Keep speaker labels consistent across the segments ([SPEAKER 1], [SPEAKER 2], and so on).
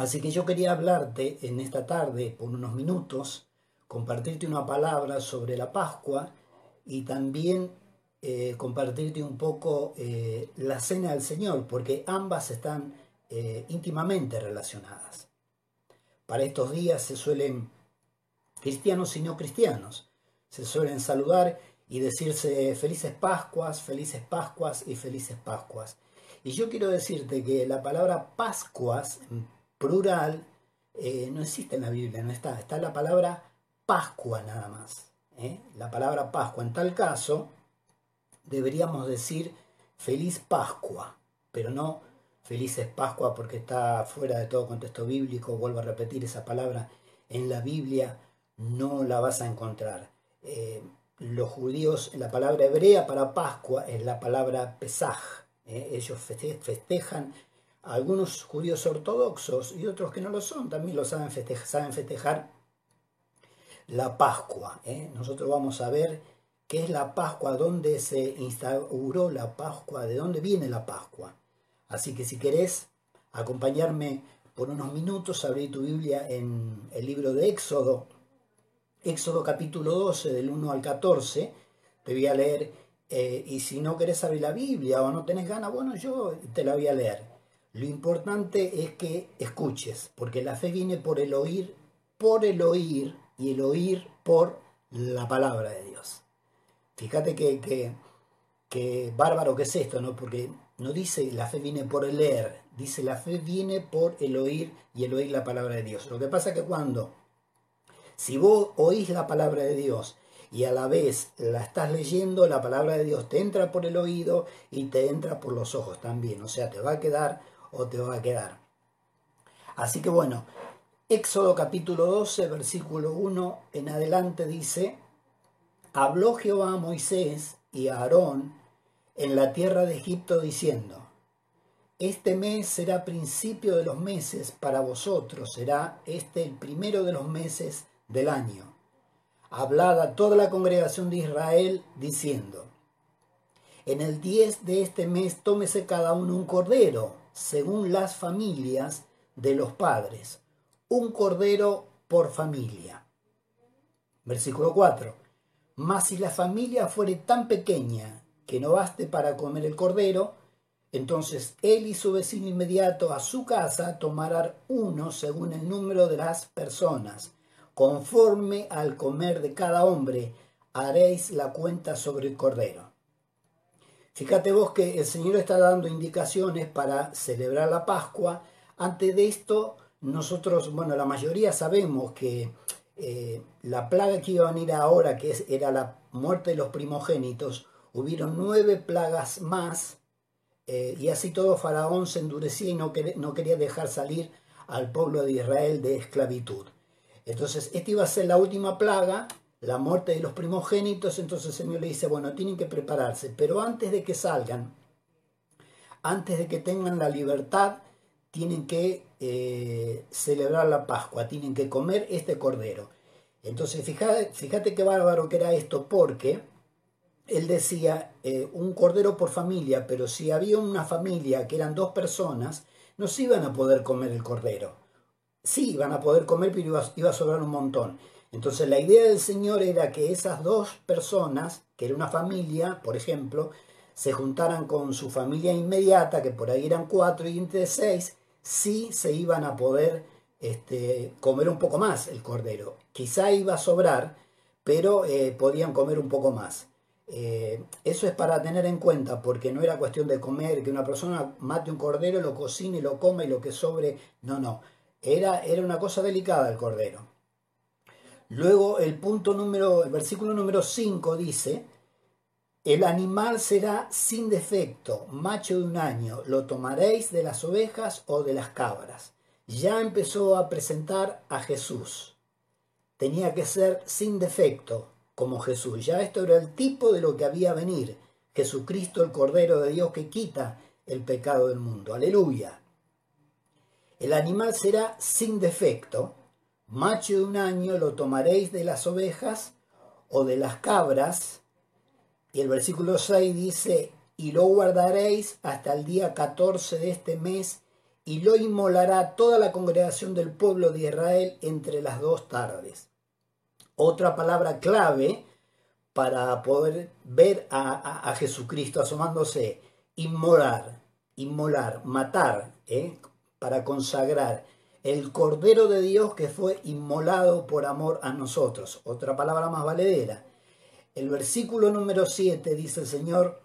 [SPEAKER 1] Así que yo quería hablarte en esta tarde por unos minutos, compartirte una palabra sobre la Pascua y también eh, compartirte un poco eh, la cena del Señor, porque ambas están eh, íntimamente relacionadas. Para estos días se suelen, cristianos y no cristianos, se suelen saludar y decirse felices Pascuas, felices Pascuas y felices Pascuas. Y yo quiero decirte que la palabra Pascuas, plural, eh, no existe en la Biblia, no está. Está la palabra Pascua nada más. ¿eh? La palabra Pascua. En tal caso, deberíamos decir feliz Pascua, pero no felices Pascua porque está fuera de todo contexto bíblico. Vuelvo a repetir esa palabra. En la Biblia no la vas a encontrar. Eh, los judíos, la palabra hebrea para Pascua es la palabra Pesaj. ellos festejan, algunos judíos ortodoxos y otros que no lo son, también lo saben festejar, la Pascua. ¿eh? Nosotros vamos a ver qué es la Pascua, dónde se instauró la Pascua, de dónde viene la Pascua. Así que si querés acompañarme por unos minutos, abrí tu Biblia en el libro de Éxodo, Éxodo capítulo 12, del 1 al 14, te voy a leer, eh, y si no querés abrir la Biblia o no tenés ganas, bueno, yo te la voy a leer. Lo importante es que escuches, porque la fe viene por el oír, por el oír, y el oír por la palabra de Dios. Fíjate que, que, bárbaro que es esto, ¿no? Porque no dice la fe viene por el leer, dice la fe viene por el oír y el oír la palabra de Dios. Lo que pasa es que cuando si vos oís la palabra de Dios y a la vez la estás leyendo, la palabra de Dios te entra por el oído y te entra por los ojos también. O sea, te va a quedar o te va a quedar. Así que bueno, Éxodo capítulo 12, versículo 1 en adelante dice, habló Jehová a Moisés y a Aarón en la tierra de Egipto diciendo, este mes será principio de los meses para vosotros, será este el primero de los meses del año. Hablad a toda la congregación de Israel diciendo, en el 10 de este mes tómese cada uno un cordero, según las familias de los padres, un cordero por familia. Versículo 4. Mas si la familia fuere tan pequeña que no baste para comer el cordero, entonces él y su vecino inmediato a su casa tomarán uno según el número de las personas, conforme al comer de cada hombre, haréis la cuenta sobre el cordero. Fíjate vos que el Señor está dando indicaciones para celebrar la Pascua. Antes de esto, nosotros, bueno, la mayoría sabemos que eh, la plaga que iba a venir ahora, que era la muerte de los primogénitos, hubieron nueve plagas más, eh, y así todo Faraón se endurecía y no, no quería dejar salir al pueblo de Israel de esclavitud. Entonces, esta iba a ser la última plaga, la muerte de los primogénitos. Entonces el Señor le dice, bueno, tienen que prepararse, pero antes de que salgan, antes de que tengan la libertad, tienen que eh, celebrar la Pascua, tienen que comer este cordero. Entonces, fíjate, fíjate qué bárbaro que era esto, porque él decía eh, un cordero por familia, pero si había una familia que eran dos personas, no se iban a poder comer el cordero sí, iban a poder comer, pero iba, a sobrar un montón. Entonces la idea del Señor era que esas dos personas, que era una familia, por ejemplo, se juntaran con su familia inmediata, que por ahí eran cuatro y entre seis, sí se iban a poder este, comer un poco más el cordero. Quizá iba a sobrar, pero eh, podían comer un poco más. Eh, eso es para tener en cuenta, porque no era cuestión de comer, que una persona mate un cordero, lo cocine lo coma y lo que sobre, no, no. Era, era una cosa delicada el cordero. Luego el punto número, el versículo número 5 dice, el animal será sin defecto, macho de un año, lo tomaréis de las ovejas o de las cabras. Ya empezó a presentar a Jesús. Tenía que ser sin defecto, como Jesús. Ya esto era el tipo de lo que había a venir. Jesucristo, el Cordero de Dios que quita el pecado del mundo. Aleluya. El animal será sin defecto, macho de un año lo tomaréis de las ovejas o de las cabras. Y el versículo 6 dice, y lo guardaréis hasta el día 14 de este mes, y lo inmolará toda la congregación del pueblo de Israel entre las dos tardes. Otra palabra clave para poder ver a, Jesucristo asomándose, inmolar, inmolar, matar, ¿eh? para consagrar el Cordero de Dios que fue inmolado por amor a nosotros. Otra palabra más valedera. El versículo número 7 dice el Señor,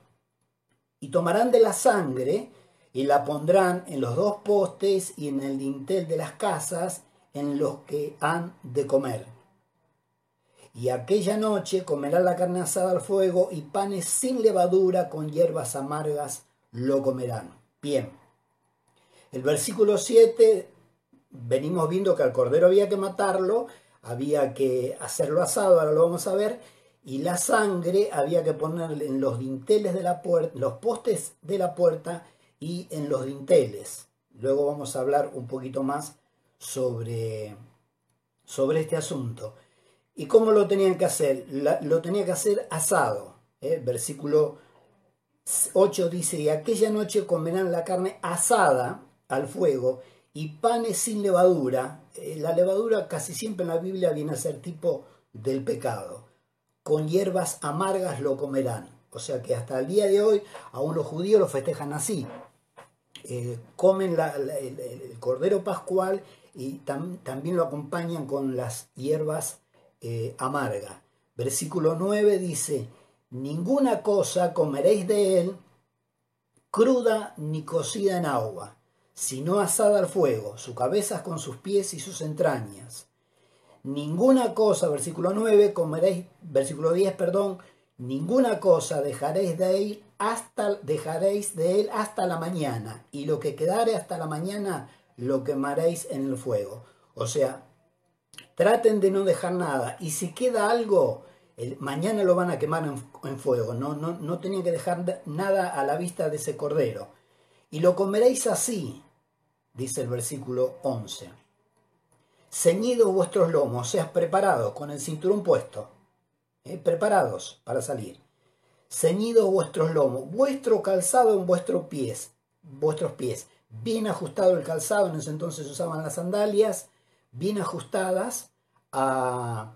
[SPEAKER 1] y tomarán de la sangre y la pondrán en los dos postes y en el dintel de las casas en los que han de comer. Y aquella noche comerán la carne asada al fuego y panes sin levadura con hierbas amargas lo comerán. Bien. El versículo 7, venimos viendo que al cordero había que matarlo, había que hacerlo asado, ahora lo vamos a ver, y la sangre había que ponerle en los dinteles de la puerta, los postes de la puerta y en los dinteles. Luego vamos a hablar un poquito más sobre, sobre este asunto. ¿Y cómo lo tenían que hacer? lo tenía que hacer asado. ¿eh? Versículo 8 dice, y aquella noche comerán la carne asada al fuego y panes sin levadura. Eh, la levadura casi siempre en la Biblia viene a ser tipo del pecado con hierbas amargas lo comerán. O sea que hasta el día de hoy aún los judíos lo festejan así. Eh, comen el, cordero pascual y también lo acompañan con las hierbas eh, amargas. Versículo 9 dice, ninguna cosa comeréis de él cruda ni cocida en agua, sino asada al fuego, su cabeza con sus pies y sus entrañas ninguna cosa, versículo 9, comeréis, versículo 10, perdón, ninguna cosa dejaréis de él hasta dejaréis de él hasta la mañana, y lo que quedare hasta la mañana lo quemaréis en el fuego. O sea, traten de no dejar nada, y si queda algo, mañana lo van a quemar en, fuego, no, no, no tenían que dejar nada a la vista de ese cordero. Y lo comeréis así, dice el versículo 11 ceñidos vuestros lomos, seas preparados con el cinturón puesto, ¿eh? preparados para salir. Ceñidos vuestros lomos, vuestro calzado en vuestros pies, vuestros pies, bien ajustado el calzado, en ese entonces usaban las sandalias, bien ajustadas a,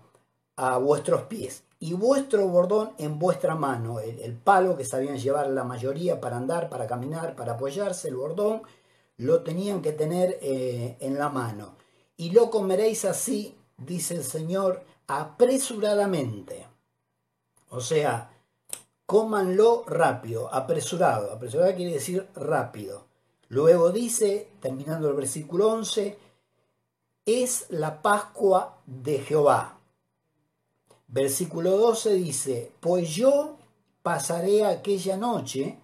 [SPEAKER 1] vuestros pies, y vuestro bordón en vuestra mano, el, palo que sabían llevar la mayoría para andar, para caminar, para apoyarse, el bordón, lo tenían que tener eh, en la mano y lo comeréis así, dice el Señor, apresuradamente. O sea, cómanlo rápido, apresurado. Apresurado quiere decir rápido. Luego dice, terminando el versículo 11, es la Pascua de Jehová. Versículo 12 dice, pues yo pasaré aquella noche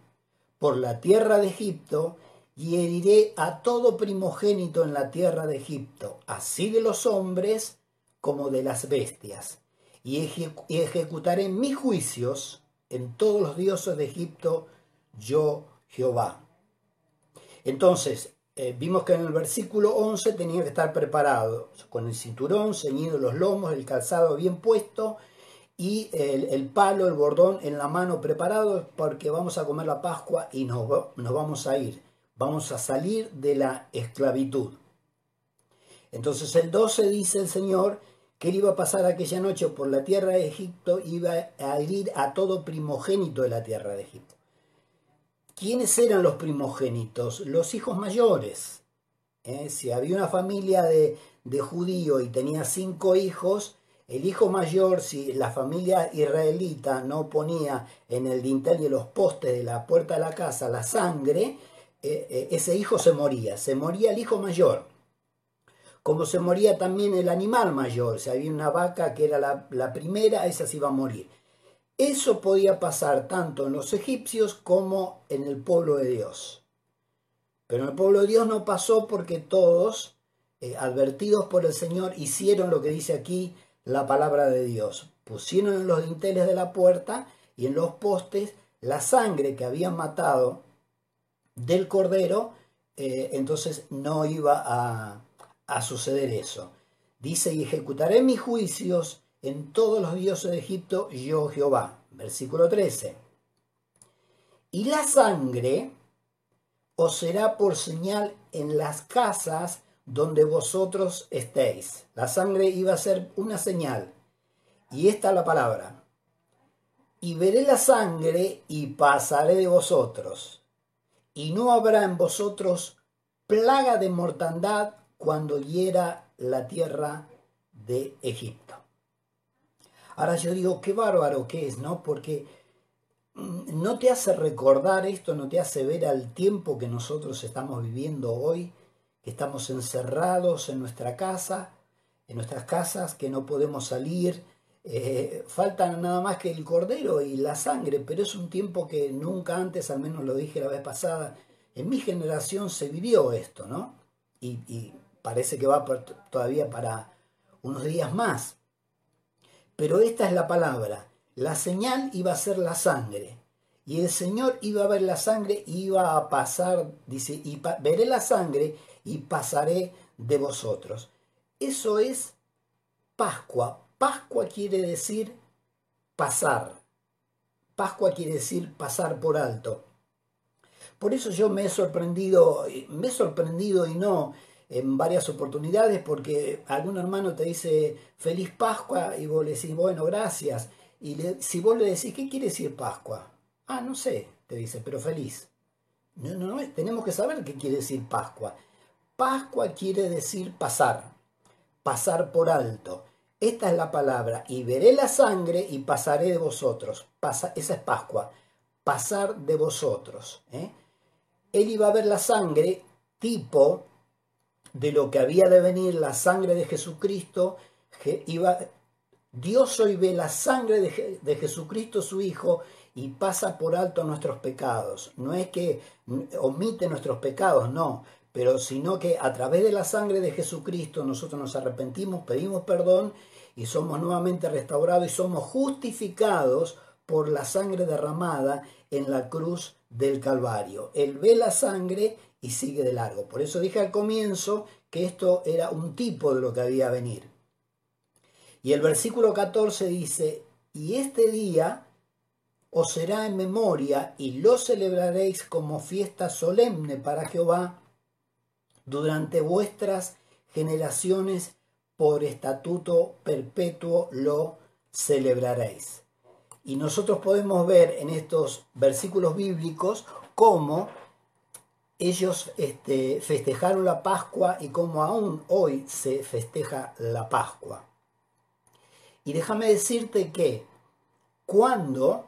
[SPEAKER 1] por la tierra de Egipto y heriré a todo primogénito en la tierra de Egipto, así de los hombres como de las bestias, y, ejecutaré mis juicios en todos los dioses de Egipto, yo Jehová. Entonces, eh, vimos que en el versículo 11 tenía que estar preparado, con el cinturón, ceñido los lomos, el calzado bien puesto y el, palo, el bordón en la mano preparado, porque vamos a comer la Pascua y nos vamos a ir vamos a salir de la esclavitud. Entonces el 12 dice el Señor que él iba a pasar aquella noche por la tierra de Egipto, iba a herir a todo primogénito de la tierra de Egipto. ¿Quiénes eran los primogénitos? Los hijos mayores. ¿Eh? Si había una familia de, de judío y tenía cinco hijos, el hijo mayor, si la familia israelita no ponía en el dintel de los postes de la puerta de la casa la sangre, ese hijo se moría, se moría el hijo mayor, como se moría también el animal mayor, si había una vaca que era la, la primera, esa se iba a morir. Eso podía pasar tanto en los egipcios como en el pueblo de Dios. Pero en el pueblo de Dios no pasó porque todos, eh, advertidos por el Señor, hicieron lo que dice aquí la palabra de Dios. Pusieron en los dinteles de la puerta y en los postes la sangre que habían matado del Cordero, eh, entonces no iba a, a suceder eso. Dice, y ejecutaré mis juicios en todos los dioses de Egipto, yo Jehová. Versículo 13. Y la sangre os será por señal en las casas donde vosotros estéis. La sangre iba a ser una señal. Y esta es la palabra. Y veré la sangre y pasaré de vosotros. Y no habrá en vosotros plaga de mortandad cuando hiera la tierra de Egipto. Ahora yo digo, qué bárbaro que es, ¿no? Porque mm, no te hace recordar esto, no te hace ver al tiempo que nosotros estamos viviendo hoy, que estamos encerrados en nuestra casa, en nuestras casas, que no podemos salir, eh, faltan nada más que el cordero y la sangre, pero es un tiempo que nunca antes, al menos lo dije la vez pasada, en mi generación se vivió esto, ¿no? Y, parece que va todavía para unos días más. Pero esta es la palabra. La señal iba a ser la sangre. Y el Señor iba a ver la sangre y iba a pasar, dice, y veré la sangre y pasaré de vosotros. Eso es Pascua. Pascua quiere decir pasar. Pascua quiere decir pasar por alto. Por eso yo me he sorprendido, me he sorprendido y no en varias oportunidades porque algún hermano te dice feliz Pascua y vos le decís, bueno, gracias. Y si vos le decís, ¿qué quiere decir Pascua? Ah, no sé, te dice, pero feliz. No, no, no, tenemos que saber qué quiere decir Pascua. Pascua quiere decir pasar, pasar por alto. Esta es la palabra, y veré la sangre y pasaré de vosotros. Pasa, esa es Pascua, pasar de vosotros. ¿eh? Él iba a ver la sangre tipo de lo que había de venir, la sangre de Jesucristo, iba, Dios hoy ve la sangre de Jesucristo su Hijo y pasa por alto nuestros pecados. No es que omite nuestros pecados, no, pero sino que a través de la sangre de Jesucristo nosotros nos arrepentimos, pedimos perdón y somos nuevamente restaurados y somos justificados por la sangre derramada en la cruz del Calvario. Él ve la sangre y sigue de largo. Por eso dije al comienzo que esto era un tipo de lo que había a venir. Y el versículo 14 dice, y este día os será en memoria y lo celebraréis como fiesta solemne para Jehová durante vuestras generaciones por estatuto perpetuo lo celebraréis. Y nosotros podemos ver en estos versículos bíblicos cómo ellos este, festejaron la Pascua y como aún hoy se festeja la Pascua. Y déjame decirte que cuando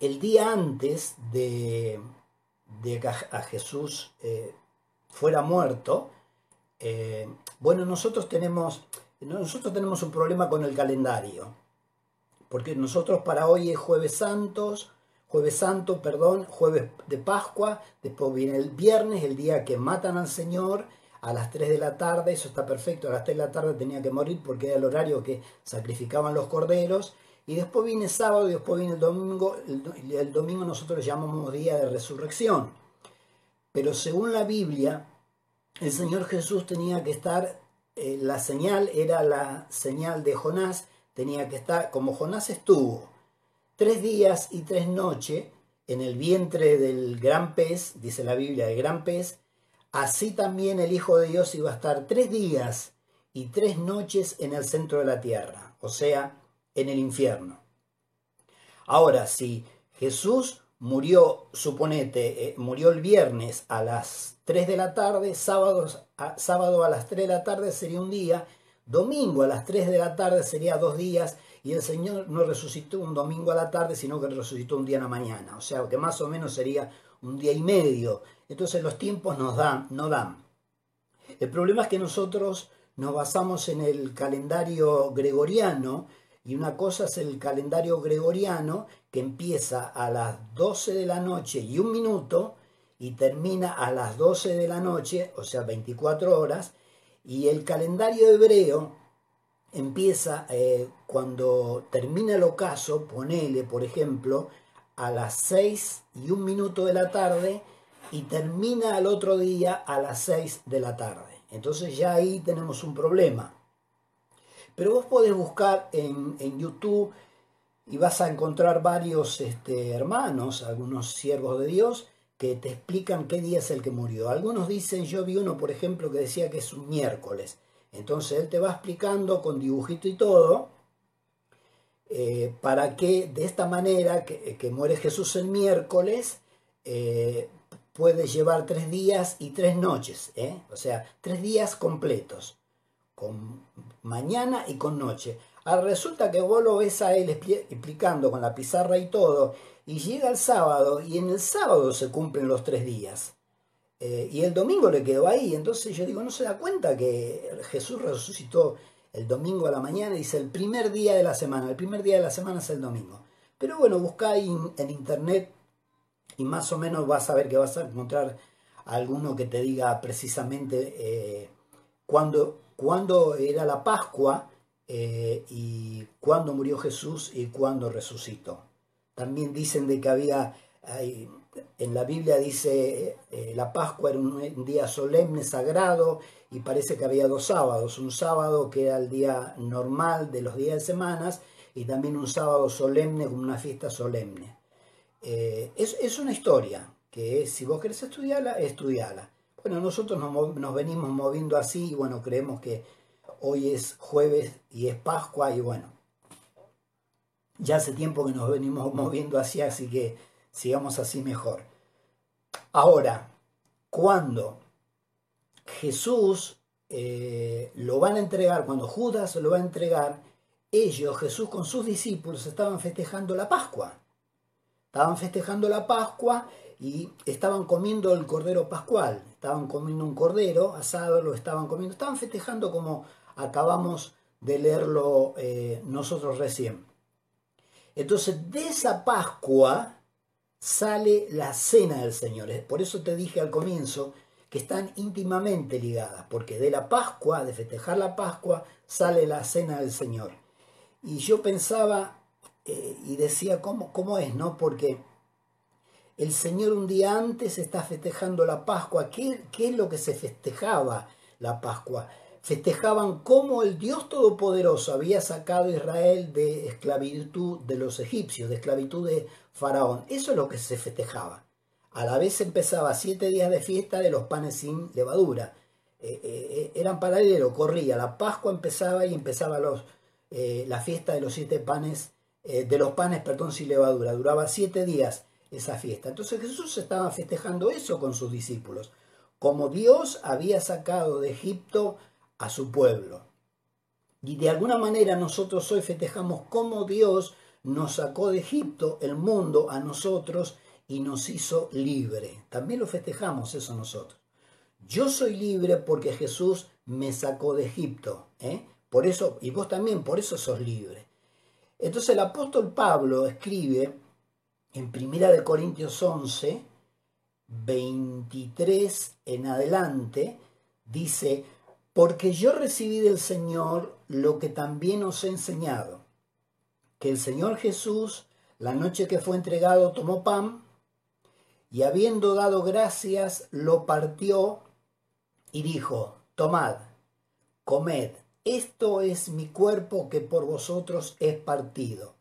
[SPEAKER 1] el día antes de, de que a Jesús eh, fuera muerto, eh, bueno, nosotros tenemos, nosotros tenemos un problema con el calendario, porque nosotros para hoy es jueves santos, jueves santo, perdón, jueves de Pascua, después viene el viernes, el día que matan al Señor, a las 3 de la tarde, eso está perfecto, a las 3 de la tarde tenía que morir porque era el horario que sacrificaban los corderos, y después viene sábado y después viene el domingo, el, domingo nosotros lo llamamos día de resurrección. Pero según la Biblia, el Señor Jesús tenía que estar, eh, la señal era la señal de Jonás, tenía que estar, como Jonás estuvo tres días y tres noches en el vientre del gran pez, dice la Biblia, del gran pez, así también el Hijo de Dios iba a estar tres días y tres noches en el centro de la tierra, o sea, en el infierno. Ahora, si Jesús murió, suponete, eh, murió el viernes a las 3 de la tarde, sábado a, sábado a las 3 de la tarde sería un día, domingo a las 3 de la tarde sería dos días, y el Señor no resucitó un domingo a la tarde, sino que resucitó un día en la mañana. O sea, que más o menos sería un día y medio. Entonces los tiempos nos dan, no dan. El problema es que nosotros nos basamos en el calendario gregoriano, y una cosa es el calendario gregoriano que empieza a las 12 de la noche y un minuto y termina a las 12 de la noche, o sea, 24 horas, y el calendario hebreo empieza eh, cuando termina el ocaso, ponele, por ejemplo, a las 6 y un minuto de la tarde y termina al otro día a las 6 de la tarde. Entonces ya ahí tenemos un problema. Pero vos podés buscar en, YouTube y vas a encontrar varios este, hermanos, algunos siervos de Dios, que te explican qué día es el que murió. Algunos dicen, yo vi uno, por ejemplo, que decía que es un miércoles. Entonces él te va explicando con dibujito y todo, eh, para que de esta manera, que, muere Jesús el miércoles, eh, puede llevar tres días y tres noches, ¿eh? o sea, tres días completos, con mañana y con noche. Ahora resulta que vos lo ves a él explicando con la pizarra y todo, y llega el sábado, y en el sábado se cumplen los tres días. Eh, y el domingo le quedó ahí. Entonces yo digo, ¿no se da cuenta que Jesús resucitó el domingo a la mañana? Dice el primer día de la semana. El primer día de la semana es el domingo. Pero bueno, busca en, en internet y más o menos vas a ver que vas a encontrar alguno que te diga precisamente eh, cuándo, era la Pascua eh, y cuándo murió Jesús y cuándo resucitó. También dicen de que había en la Biblia dice eh, la Pascua era un, día solemne, sagrado, y parece que había dos sábados, un sábado que era el día normal de los días de semanas, y también un sábado solemne como una fiesta solemne. Eh, es, una historia que si vos querés estudiarla, estudiala. Bueno, nosotros nos, venimos moviendo así y bueno, creemos que hoy es jueves y es Pascua y bueno, ya hace tiempo que nos venimos moviendo así, así que sigamos así mejor. Ahora, cuando Jesús eh, lo van a entregar, cuando Judas lo va a entregar, ellos, Jesús con sus discípulos, estaban festejando la Pascua. Estaban festejando la Pascua y estaban comiendo el cordero pascual. Estaban comiendo un cordero asado, lo estaban comiendo. Estaban festejando como acabamos de leerlo eh, nosotros recién. Entonces, de esa Pascua, sale la cena del Señor. Por eso te dije al comienzo que están íntimamente ligadas, porque de la Pascua, de festejar la Pascua, sale la cena del Señor. Y yo pensaba eh, y decía, ¿cómo, ¿cómo es? no Porque el Señor un día antes está festejando la Pascua. ¿Qué, ¿Qué es lo que se festejaba la Pascua? festejaban cómo el Dios Todopoderoso había sacado a Israel de esclavitud de los egipcios, de esclavitud de Faraón. Eso es lo que se festejaba. A la vez empezaba siete días de fiesta de los panes sin levadura. Eh, eh, eh, eran paralelos, corría. La Pascua empezaba y empezaba los, la fiesta de los siete panes, de los panes, perdón, sin levadura. Duraba siete días esa fiesta. Entonces Jesús estaba festejando eso con sus discípulos. Como Dios había sacado de Egipto a su pueblo. Y de alguna manera nosotros hoy festejamos cómo Dios nos sacó de Egipto, el mundo, a nosotros y nos hizo libre. También lo festejamos eso nosotros. Yo soy libre porque Jesús me sacó de Egipto. ¿eh? Por eso, y vos también, por eso sos libre. Entonces el apóstol Pablo escribe en Primera de Corintios 11, 23 en adelante, dice, porque yo recibí del Señor lo que también os he enseñado, que el Señor Jesús, la noche que fue entregado, tomó pan y habiendo dado gracias, lo partió y dijo, tomad, comed, esto es mi cuerpo que por vosotros es partido.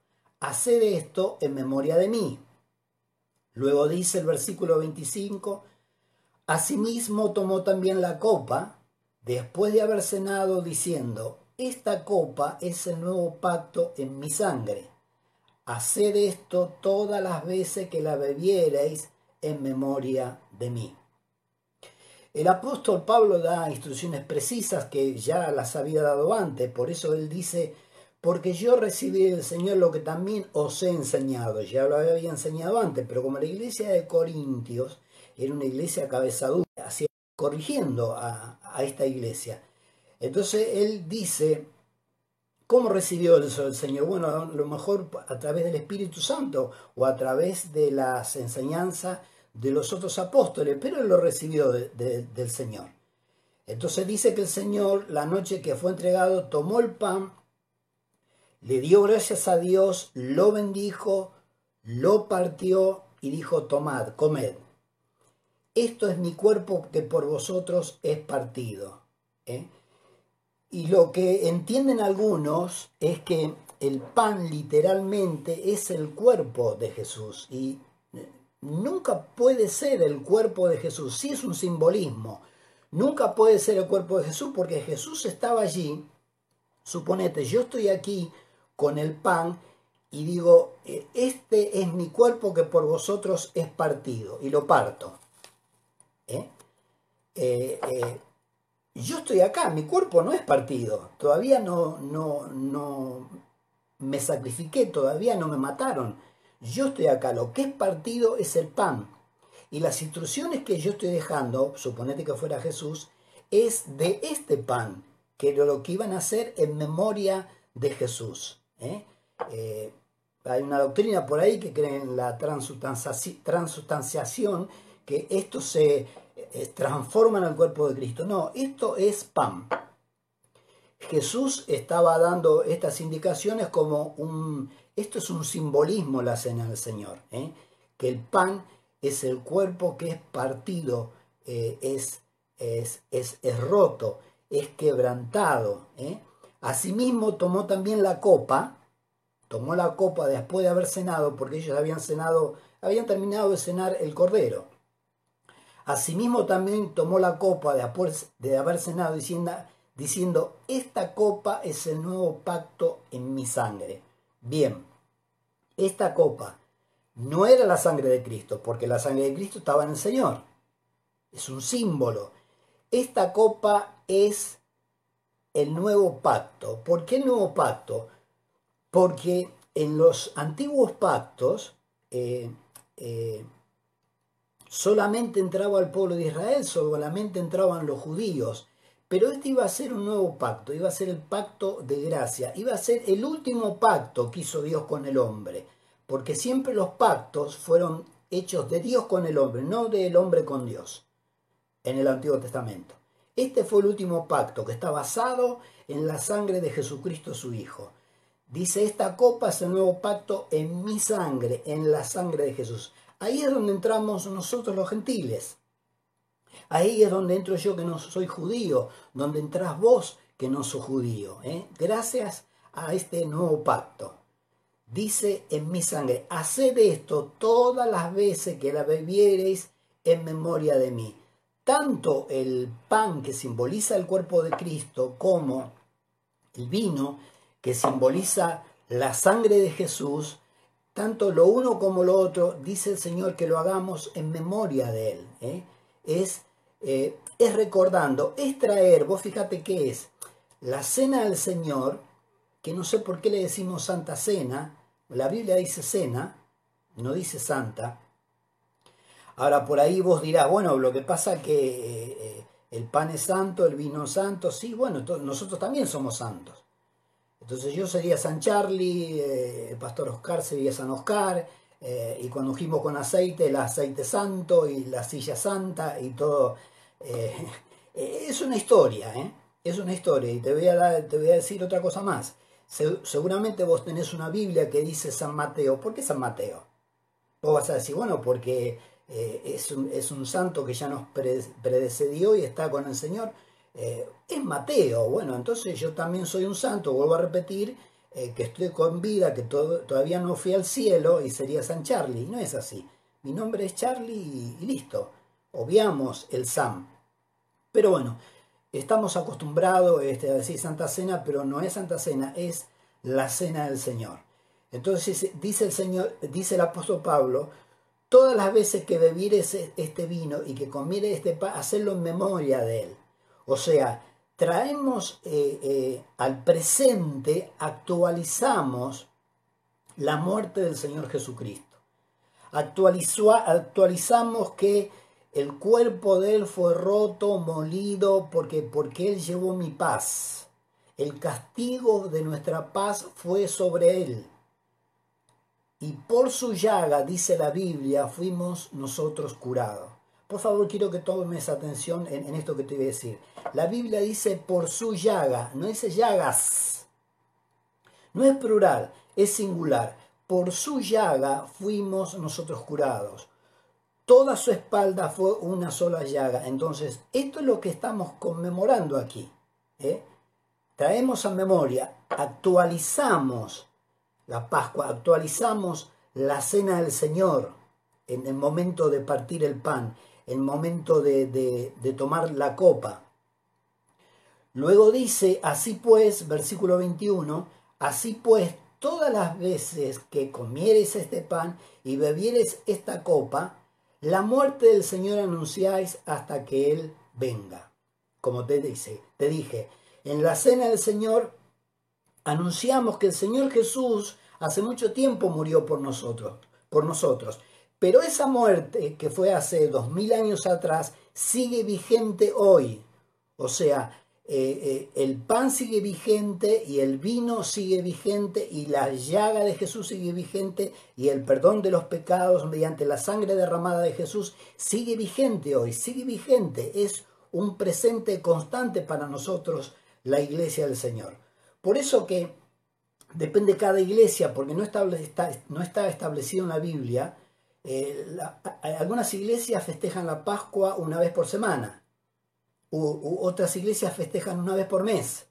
[SPEAKER 1] Haced esto en memoria de mí. Luego dice el versículo 25, Asimismo tomó también la copa, después de haber cenado diciendo, esta copa es el nuevo pacto en mi sangre. Haced esto todas las veces que la bebiereis en memoria de mí. El apóstol Pablo da instrucciones precisas que ya las había dado antes, por eso él dice, porque yo recibí del Señor lo que también os he enseñado, ya lo había enseñado antes, pero como la iglesia de Corintios era una iglesia cabezadura, así corrigiendo a, esta iglesia. Entonces él dice, ¿cómo recibió eso el Señor? Bueno, a lo mejor a través del Espíritu Santo o a través de las enseñanzas de los otros apóstoles, pero él lo recibió del Señor. Entonces dice que el Señor, la noche que fue entregado, tomó el pan, le dio gracias a Dios, lo bendijo, lo partió y dijo, tomad, comed esto es mi cuerpo que por vosotros es partido. ¿eh? Y lo que entienden algunos es que el pan literalmente es el cuerpo de Jesús. Y nunca puede ser el cuerpo de Jesús, sí es un simbolismo, nunca puede ser el cuerpo de Jesús porque Jesús estaba allí, suponete, yo estoy aquí con el pan y digo, eh, este es mi cuerpo que por vosotros es partido, y lo parto. ¿Eh? Eh, yo estoy acá, mi cuerpo no es partido, todavía no, no, no me sacrifiqué, todavía no me mataron. Yo estoy acá, lo que es partido es el pan. Y las instrucciones que yo estoy dejando, suponete que fuera Jesús, es de este pan, que era lo que iban a hacer en memoria de Jesús. ¿Eh? Eh, hay una doctrina por ahí que cree en la transustanciación, que esto se eh, transforma en el cuerpo de Cristo. No, esto es pan. Jesús estaba dando estas indicaciones como un, esto es un simbolismo la cena del Señor, que el pan es el cuerpo que es partido, eh, es, es, es, roto, es quebrantado. Asimismo tomó también la copa, tomó la copa después de haber cenado, porque ellos habían cenado, habían terminado de cenar el cordero. Asimismo también tomó la copa después de haber cenado, diciendo, diciendo, esta copa es el nuevo pacto en mi sangre. Bien, esta copa no era la sangre de Cristo, porque la sangre de Cristo estaba en el Señor. Es un símbolo. Esta copa es el nuevo pacto. ¿Por qué el nuevo pacto? Porque en los antiguos pactos eh, eh, solamente entraba el pueblo de Israel, solamente entraban los judíos. Pero este iba a ser un nuevo pacto, iba a ser el pacto de gracia, iba a ser el último pacto que hizo Dios con el hombre, porque siempre los pactos fueron hechos de Dios con el hombre, no del hombre con Dios, en el Antiguo Testamento. Este fue el último pacto que está basado en la sangre de Jesucristo su Hijo. Dice, esta copa es el nuevo pacto en mi sangre, en la sangre de Jesús. Ahí es donde entramos nosotros los gentiles. Ahí es donde entro yo que no soy judío, donde entras vos que no sos judío. ¿eh? Gracias a este nuevo pacto. Dice en mi sangre, haced esto todas las veces que la bebiereis en memoria de mí. Tanto el pan que simboliza el cuerpo de Cristo como el vino que simboliza la sangre de Jesús, tanto lo uno como lo otro, dice el Señor que lo hagamos en memoria de Él. ¿eh? Es eh, es recordando, es traer, vos fíjate qué es, la cena del Señor, que no sé por qué le decimos Santa Cena, la Biblia dice cena, no dice santa. Ahora por ahí vos dirás, bueno, lo que pasa que eh, eh, el pan es santo, el vino es santo, sí, bueno, nosotros también somos santos. Entonces yo sería San Charlie, el pastor Oscar sería San Oscar, y cuando ungimos con aceite, el aceite santo y la silla santa y todo eh, es una historia, ¿eh? Es una historia y te voy a, te voy a decir otra cosa más. seguramente vos tenés una Biblia que dice San Mateo. ¿Por qué San Mateo? Vos vas a decir, bueno, porque eh, es, un, es, un, santo que ya nos predecedió y está con el Señor. es Mateo. Bueno, entonces yo también soy un santo, vuelvo a repetir, que estoy con vida, que todavía no fui al cielo y sería San Charlie. No es así. Mi nombre es Charlie y listo obviamos el Sam. Pero bueno, estamos acostumbrados este, a decir Santa Cena, pero no es Santa Cena, es la Cena del Señor. Entonces dice el Señor, dice el apóstol Pablo, todas las veces que bebieres este vino y que comiere este pan, hacerlo en memoria de él. O sea, traemos eh, eh, al presente, actualizamos la muerte del Señor Jesucristo. actualizamos que el cuerpo de él fue roto, molido, porque, porque él llevó mi paz. El castigo de nuestra paz fue sobre él. Y por su llaga, dice la Biblia, fuimos nosotros curados. Por favor, quiero que tomes atención en, esto que te voy a decir. La Biblia dice por su llaga, no dice llagas. No es plural, es singular. Por su llaga fuimos nosotros curados toda su espalda fue una sola llaga. Entonces, esto es lo que estamos conmemorando aquí. ¿eh? Traemos a memoria, actualizamos la Pascua, actualizamos la cena del Señor. en el momento de partir el pan, en el momento de, tomar la copa. Luego dice, así pues, versículo 21, así pues, todas las veces que comieres este pan y bebieres esta copa, la muerte del Señor anunciáis hasta que Él venga. Como te dice, te dije, en la cena del Señor anunciamos que el Señor Jesús hace mucho tiempo murió por nosotros, por nosotros. Pero esa muerte que fue hace dos mil años atrás sigue vigente hoy. O sea, eh, eh, el pan sigue vigente y el vino sigue vigente y la llaga de Jesús sigue vigente y el perdón de los pecados mediante la sangre derramada de Jesús sigue vigente hoy, sigue vigente. Es un presente constante para nosotros la iglesia del Señor. Por eso que depende cada iglesia, porque no está, no está establecido en la Biblia, eh, algunas iglesias festejan la Pascua una vez por semana otras iglesias festejan una vez por mes.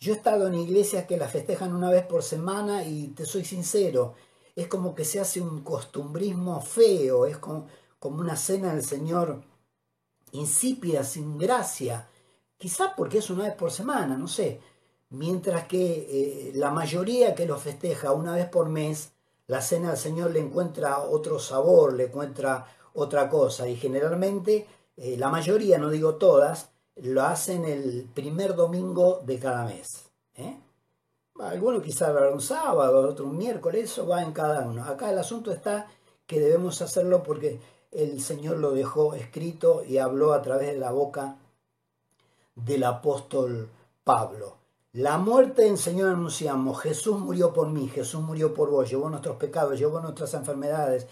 [SPEAKER 1] Yo he estado en iglesias que la festejan una vez por semana y te soy sincero, es como que se hace un costumbrismo feo, es como, como una cena del Señor insípida, sin gracia, quizás porque es una vez por semana, no sé. Mientras que eh, la mayoría que lo festeja una vez por mes, la cena del Señor le encuentra otro sabor, le encuentra otra cosa y generalmente eh, la mayoría, no digo todas, lo hacen el primer domingo de cada mes. ¿eh? Algunos quizás un sábado, otro un miércoles, eso va en cada uno. Acá el asunto está que debemos hacerlo porque el Señor lo dejó escrito y habló a través de la boca del apóstol Pablo. La muerte del Señor anunciamos, Jesús murió por mí, Jesús murió por vos, llevó nuestros pecados, llevó nuestras enfermedades,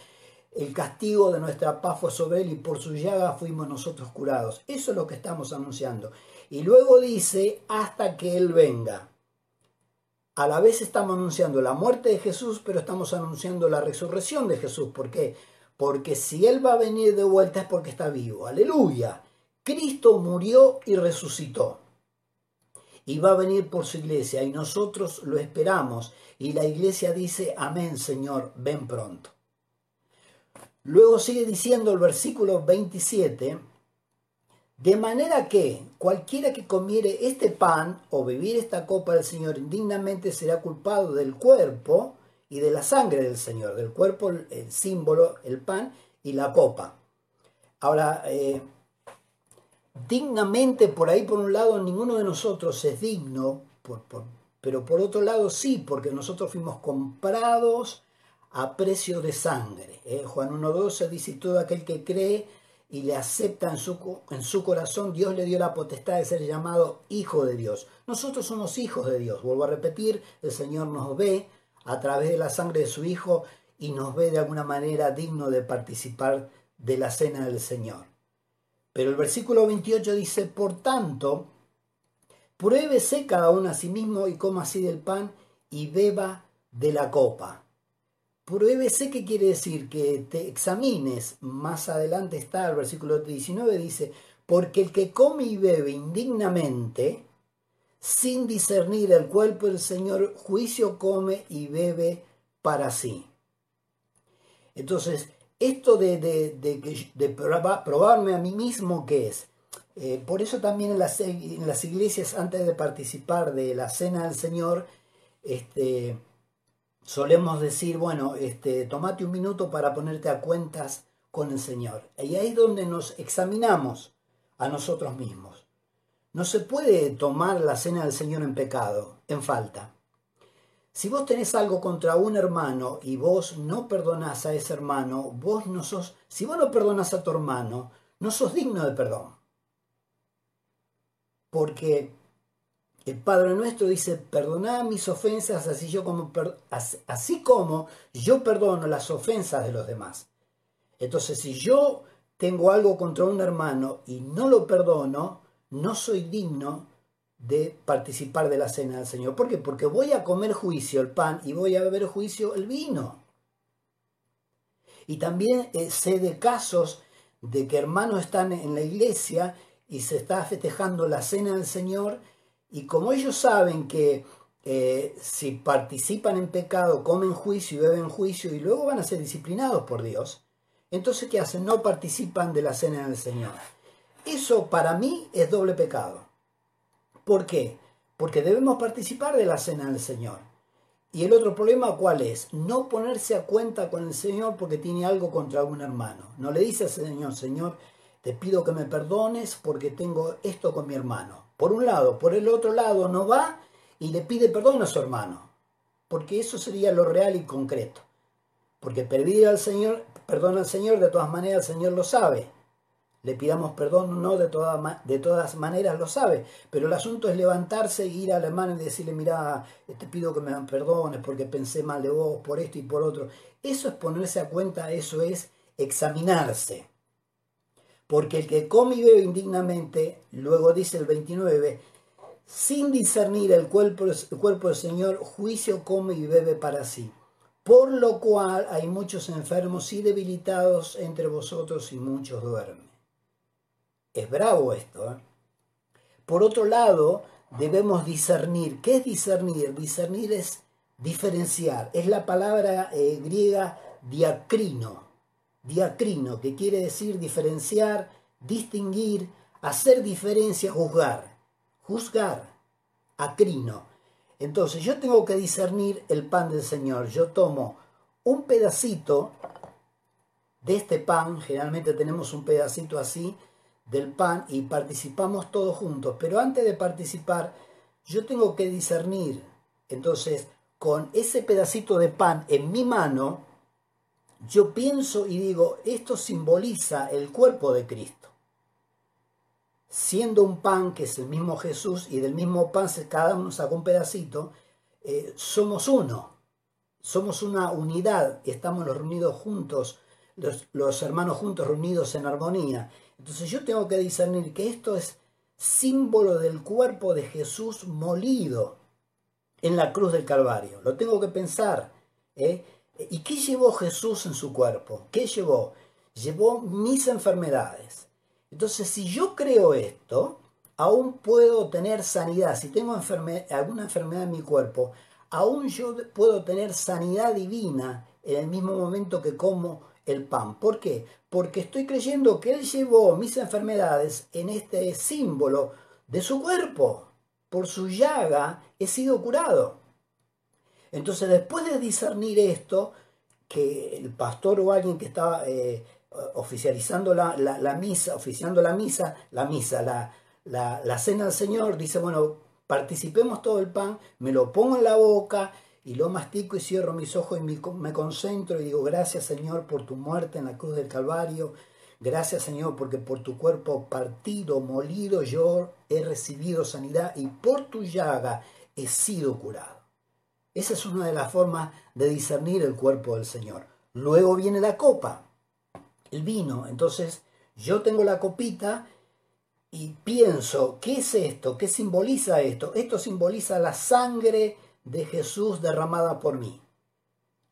[SPEAKER 1] el castigo de nuestra paz fue sobre él y por su llaga fuimos nosotros curados. Eso es lo que estamos anunciando. Y luego dice, hasta que Él venga. A la vez estamos anunciando la muerte de Jesús, pero estamos anunciando la resurrección de Jesús. ¿Por qué? Porque si Él va a venir de vuelta es porque está vivo. Aleluya. Cristo murió y resucitó. Y va a venir por su iglesia y nosotros lo esperamos. Y la iglesia dice, amén Señor, ven pronto. Luego sigue diciendo el versículo 27, de manera que cualquiera que comiere este pan o bebiere esta copa del Señor indignamente será culpado del cuerpo y de la sangre del Señor, del cuerpo, el símbolo, el pan y la copa. Ahora, eh, dignamente por ahí por un lado ninguno de nosotros es digno, pero por otro lado sí, porque nosotros fuimos comprados a precio de sangre. ¿eh? Juan 1.12 dice, todo aquel que cree y le acepta en su, en su corazón, Dios le dio la potestad de ser llamado hijo de Dios. Nosotros somos hijos de Dios. Vuelvo a repetir, el Señor nos ve a través de la sangre de su Hijo y nos ve de alguna manera digno de participar de la cena del Señor. Pero el versículo 28 dice, por tanto, pruébese cada uno a sí mismo y coma así del pan y beba de la copa. Pruébese, ¿qué quiere decir? Que te examines. Más adelante está el versículo 19, dice, porque el que come y bebe indignamente, sin discernir el cuerpo del Señor, juicio come y bebe para sí. Entonces, esto de, de, probarme a mí mismo, ¿qué es? Eh, por eso también en las, en las iglesias, antes de participar de la cena del Señor, este, solemos decir, bueno, este, tomate un minuto para ponerte a cuentas con el Señor. Y ahí es donde nos examinamos a nosotros mismos. No se puede tomar la cena del Señor en pecado, en falta. Si vos tenés algo contra un hermano y vos no perdonás a ese hermano, vos no sos, si vos no perdonás a tu hermano, no sos digno de perdón. Porque el Padre nuestro dice, perdonad mis ofensas así, yo como, así como yo perdono las ofensas de los demás. Entonces, si yo tengo algo contra un hermano y no lo perdono, no soy digno de participar de la cena del Señor. ¿Por qué? Porque voy a comer juicio el pan y voy a beber juicio el vino. Y también eh, sé de casos de que hermanos están en la iglesia y se está festejando la cena del Señor y como ellos saben que eh, si participan en pecado, comen juicio y beben juicio y luego van a ser disciplinados por Dios, Entonces, ¿qué hacen? No participan de la cena del Señor. Eso para mí es doble pecado. ¿Por qué? Porque debemos participar de la cena del Señor. Y el otro problema, ¿cuál es? No ponerse a cuenta con el Señor porque tiene algo contra un hermano. No le dice al Señor, Señor, te pido que me perdones porque tengo esto con mi hermano. Por un lado, por el otro lado no va y le pide perdón a su hermano. Porque eso sería lo real y concreto. Porque pedir al Señor, perdón al Señor, de todas maneras el Señor lo sabe le pidamos perdón, no de, de todas maneras lo sabe, pero el asunto es levantarse e ir al hermano y decirle, mira, te pido que me perdones porque pensé mal de vos por esto y por otro. Eso es ponerse a cuenta, eso es examinarse. Porque el que come y bebe indignamente, luego dice el 29, sin discernir el cuerpo, el cuerpo del Señor, juicio come y bebe para sí. Por lo cual hay muchos enfermos y debilitados entre vosotros y muchos duermen. Es bravo esto. ¿eh? Por otro lado, debemos discernir. ¿Qué es discernir? Discernir es diferenciar. Es la palabra eh, griega diacrino. Diacrino, que quiere decir diferenciar, distinguir, hacer diferencia, juzgar. Juzgar. Acrino. Entonces yo tengo que discernir el pan del Señor. Yo tomo un pedacito de este pan, generalmente tenemos un pedacito así, del pan y participamos todos juntos. Pero antes de participar, yo tengo que discernir. Entonces, con ese pedacito de pan en mi mano, yo pienso y digo, esto simboliza el cuerpo de Cristo. Siendo un pan que es el mismo Jesús y del mismo pan cada uno sacó un pedacito, eh, somos uno, somos una unidad, estamos reunidos juntos, los, los hermanos juntos reunidos en armonía. Entonces yo tengo que discernir que esto es símbolo del cuerpo de Jesús molido en la cruz del Calvario. Lo tengo que pensar. ¿eh? ¿Y qué llevó Jesús en su cuerpo? ¿Qué llevó? Llevó mis enfermedades. Entonces, si yo creo esto, aún puedo tener sanidad. Si tengo alguna enfermedad en mi cuerpo, aún yo puedo tener sanidad divina en el mismo momento que como el pan. ¿Por qué? Porque estoy creyendo que Él llevó mis enfermedades en este símbolo de su cuerpo. Por su llaga he sido curado. Entonces, después de discernir esto, que el pastor o alguien que estaba eh, oficializando la, misa, oficiando la misa, la misa, la, la, la cena del Señor, dice, bueno, participemos todo el pan, me lo pongo en la boca y lo mastico y cierro mis ojos y me concentro y digo, gracias Señor por tu muerte en la cruz del Calvario, gracias Señor porque por tu cuerpo partido, molido, yo he recibido sanidad y por tu llaga he sido curado. Esa es una de las formas de discernir el cuerpo del Señor. Luego viene la copa, el vino. Entonces yo tengo la copita y pienso, ¿qué es esto? ¿Qué simboliza esto? Esto simboliza la sangre de Jesús derramada por mí.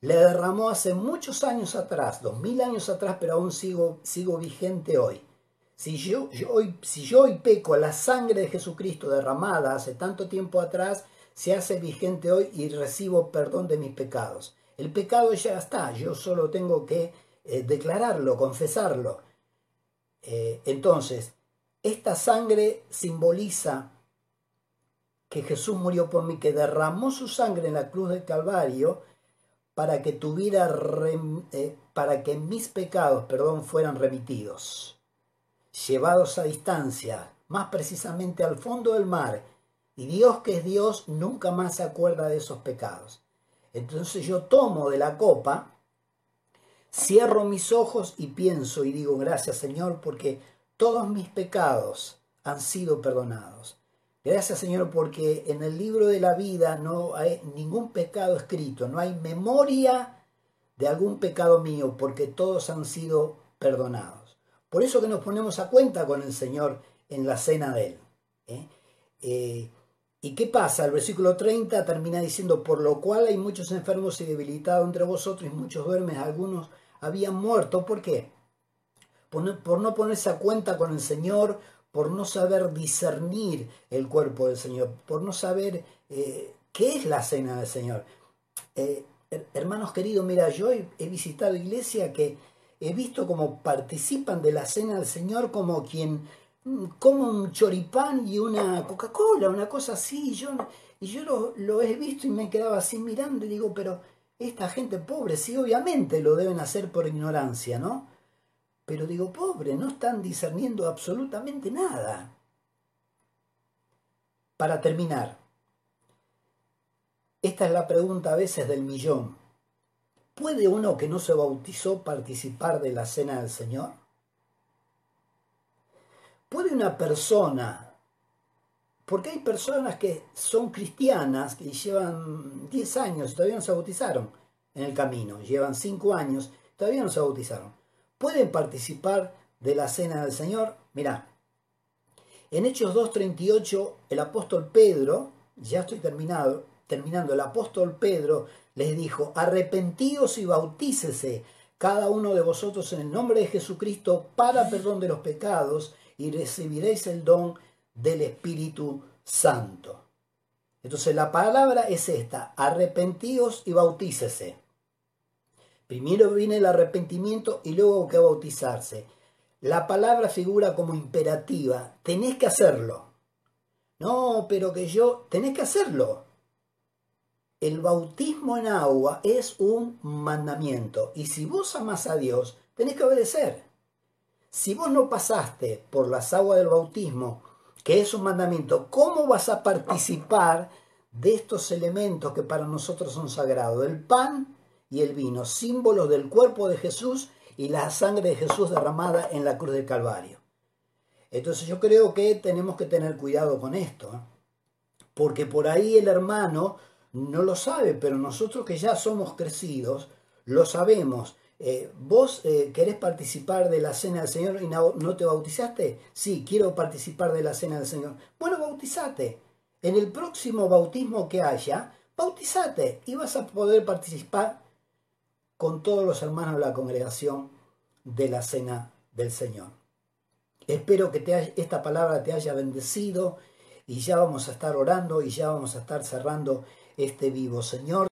[SPEAKER 1] Le derramó hace muchos años atrás, dos mil años atrás, pero aún sigo, sigo vigente hoy. Si yo, hoy, si yo hoy peco, la sangre de Jesucristo derramada hace tanto tiempo atrás, se hace vigente hoy y recibo perdón de mis pecados. El pecado ya está, yo solo tengo que eh, declararlo, confesarlo. Eh, entonces, esta sangre simboliza que Jesús murió por mí, que derramó su sangre en la cruz del Calvario para que tuviera eh, para que mis pecados, perdón, fueran remitidos, llevados a distancia, más precisamente al fondo del mar. Y Dios que es Dios nunca más se acuerda de esos pecados. Entonces yo tomo de la copa, cierro mis ojos y pienso y digo gracias Señor porque todos mis pecados han sido perdonados. Gracias Señor porque en el libro de la vida no hay ningún pecado escrito, no hay memoria de algún pecado mío porque todos han sido perdonados. Por eso que nos ponemos a cuenta con el Señor en la cena de Él. ¿eh? Eh, ¿Y qué pasa? El versículo 30 termina diciendo, por lo cual hay muchos enfermos y debilitados entre vosotros y muchos duermen, algunos habían muerto. ¿Por qué? por no ponerse a cuenta con el Señor, por no saber discernir el cuerpo del Señor, por no saber eh, qué es la cena del Señor. Eh, hermanos queridos, mira, yo he, visitado iglesia que he visto cómo participan de la cena del Señor como quien mm, come un choripán y una Coca-Cola, una cosa así. Y yo, y yo lo, lo, he visto y me quedaba así mirando y digo, pero esta gente pobre, sí, obviamente lo deben hacer por ignorancia, ¿no? Pero digo, pobre, no están discerniendo absolutamente nada. Para terminar, esta es la pregunta a veces del millón. ¿Puede uno que no se bautizó participar de la cena del Señor? ¿Puede una persona, porque hay personas que son cristianas, que llevan 10 años y todavía no se bautizaron en el camino, llevan 5 años, todavía no se bautizaron, ¿pueden participar de la cena del Señor? Mirá, en Hechos 2.38 el apóstol Pedro, ya estoy terminado, terminando, el apóstol Pedro les dijo, arrepentíos y bautícese cada uno de vosotros en el nombre de Jesucristo para perdón de los pecados y recibiréis el don del Espíritu Santo. Entonces la palabra es esta, arrepentíos y bautícese. Primero viene el arrepentimiento y luego que bautizarse. La palabra figura como imperativa, tenés que hacerlo. No, pero que yo, tenés que hacerlo el bautismo en agua es un mandamiento. Y si vos amas a Dios, tenés que obedecer. Si vos no pasaste por las aguas del bautismo, que es un mandamiento, ¿cómo vas a participar de estos elementos que para nosotros son sagrados? El pan y el vino, símbolos del cuerpo de Jesús y la sangre de Jesús derramada en la cruz del Calvario. Entonces yo creo que tenemos que tener cuidado con esto, ¿eh? porque por ahí el hermano no lo sabe, pero nosotros que ya somos crecidos, lo sabemos. Eh, ¿Vos eh, querés participar de la cena del Señor y no, te bautizaste? Sí, quiero participar de la cena del Señor. Bueno, bautizate. En el próximo bautismo que haya, bautizate y vas a poder participar con todos los hermanos de la congregación de la cena del Señor. Espero que esta palabra te haya bendecido y ya vamos a estar orando y ya vamos a estar cerrando este vivo. Señor,